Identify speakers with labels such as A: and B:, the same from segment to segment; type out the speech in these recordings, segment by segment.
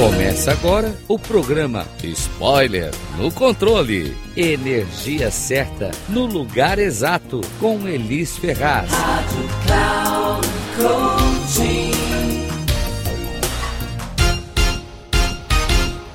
A: Começa agora o programa Spoiler no Controle. Energia certa no lugar exato com Elis Ferraz. Rádio Cloud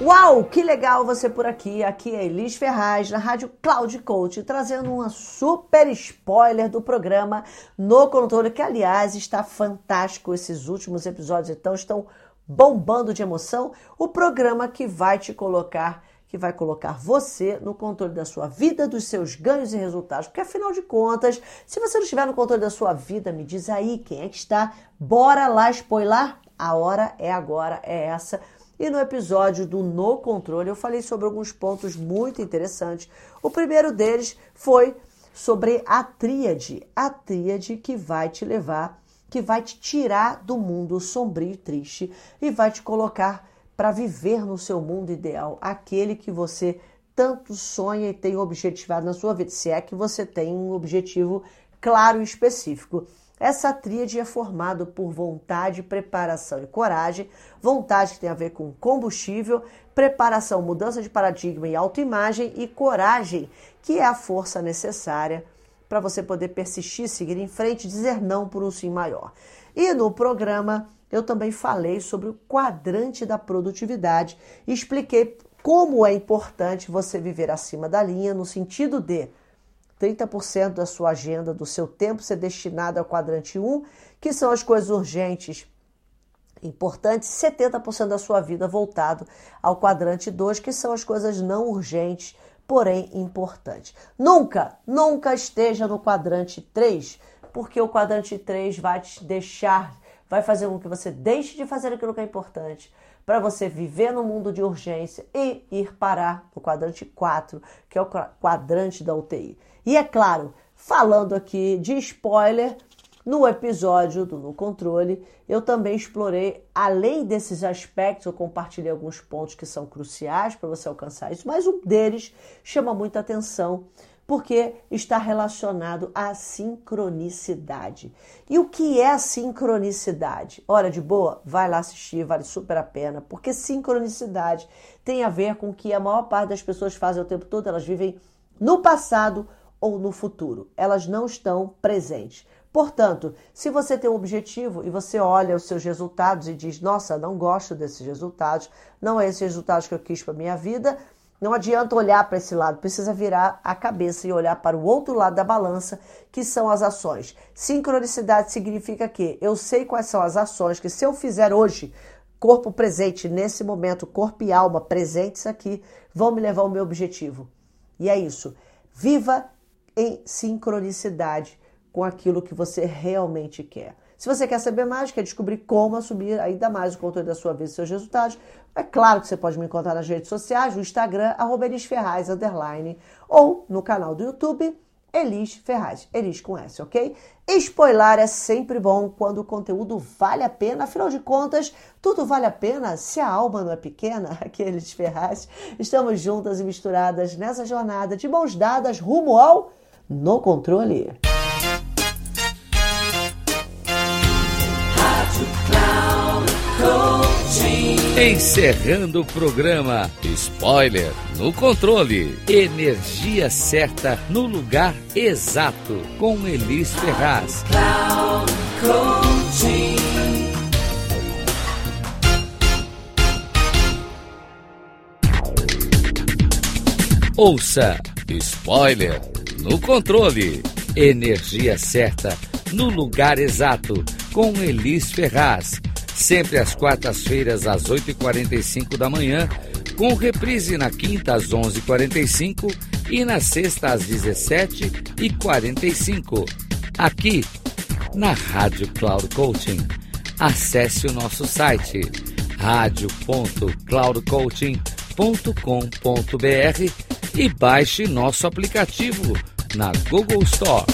B: Uau, que legal você por aqui. Aqui é Elis Ferraz, na Rádio Cloud Coach, trazendo uma super spoiler do programa No Controle, que aliás está fantástico. Esses últimos episódios então estão bombando de emoção, o programa que vai te colocar, que vai colocar você no controle da sua vida, dos seus ganhos e resultados. Porque afinal de contas, se você não estiver no controle da sua vida, me diz aí quem é que está. Bora lá spoiler? A hora é agora, é essa. E no episódio do No Controle eu falei sobre alguns pontos muito interessantes. O primeiro deles foi sobre a tríade, a tríade que vai te levar que vai te tirar do mundo sombrio e triste e vai te colocar para viver no seu mundo ideal, aquele que você tanto sonha e tem objetivado na sua vida, se é que você tem um objetivo claro e específico. Essa tríade é formada por vontade, preparação e coragem. Vontade que tem a ver com combustível, preparação, mudança de paradigma e autoimagem e coragem, que é a força necessária para você poder persistir, seguir em frente, dizer não por um sim maior. E no programa eu também falei sobre o quadrante da produtividade expliquei como é importante você viver acima da linha, no sentido de 30% da sua agenda, do seu tempo ser destinado ao quadrante 1, que são as coisas urgentes, importantes, 70% da sua vida voltado ao quadrante 2, que são as coisas não urgentes, porém importante. Nunca, nunca esteja no quadrante 3, porque o quadrante 3 vai te deixar, vai fazer com que você deixe de fazer aquilo que é importante, para você viver no mundo de urgência e ir parar no quadrante 4, que é o quadrante da UTI. E é claro, falando aqui de spoiler, no episódio do No Controle, eu também explorei, além desses aspectos, eu compartilhei alguns pontos que são cruciais para você alcançar isso, mas um deles chama muita atenção porque está relacionado à sincronicidade. E o que é sincronicidade? Hora de boa? Vai lá assistir, vale super a pena, porque sincronicidade tem a ver com o que a maior parte das pessoas fazem o tempo todo, elas vivem no passado ou no futuro, elas não estão presentes. Portanto, se você tem um objetivo e você olha os seus resultados e diz: Nossa, não gosto desses resultados, não é esses resultados que eu quis para minha vida, não adianta olhar para esse lado, precisa virar a cabeça e olhar para o outro lado da balança, que são as ações. Sincronicidade significa que eu sei quais são as ações que, se eu fizer hoje, corpo presente, nesse momento, corpo e alma presentes aqui, vão me levar ao meu objetivo. E é isso. Viva em sincronicidade com aquilo que você realmente quer. Se você quer saber mais, quer descobrir como assumir ainda mais o controle da sua vida e seus resultados, é claro que você pode me encontrar nas redes sociais, no Instagram, arroba Elis Ferraz, underline, ou no canal do YouTube, Elis Ferraz, Elis com S, ok? Spoiler é sempre bom quando o conteúdo vale a pena, afinal de contas, tudo vale a pena se a alma não é pequena, aqui é Elis Ferraz. Estamos juntas e misturadas nessa jornada de mãos dadas rumo ao No Controle.
A: Encerrando o programa Spoiler no controle. Energia certa no lugar exato com Elis Ferraz. Ouça Spoiler no controle. Energia certa no lugar exato com Elis Ferraz sempre às quartas-feiras às 8h45 da manhã, com reprise na quinta às 11h45 e na sexta às 17h45, aqui na Rádio Cloud Coaching. Acesse o nosso site radio.cloudcoaching.com.br e baixe nosso aplicativo na Google Store.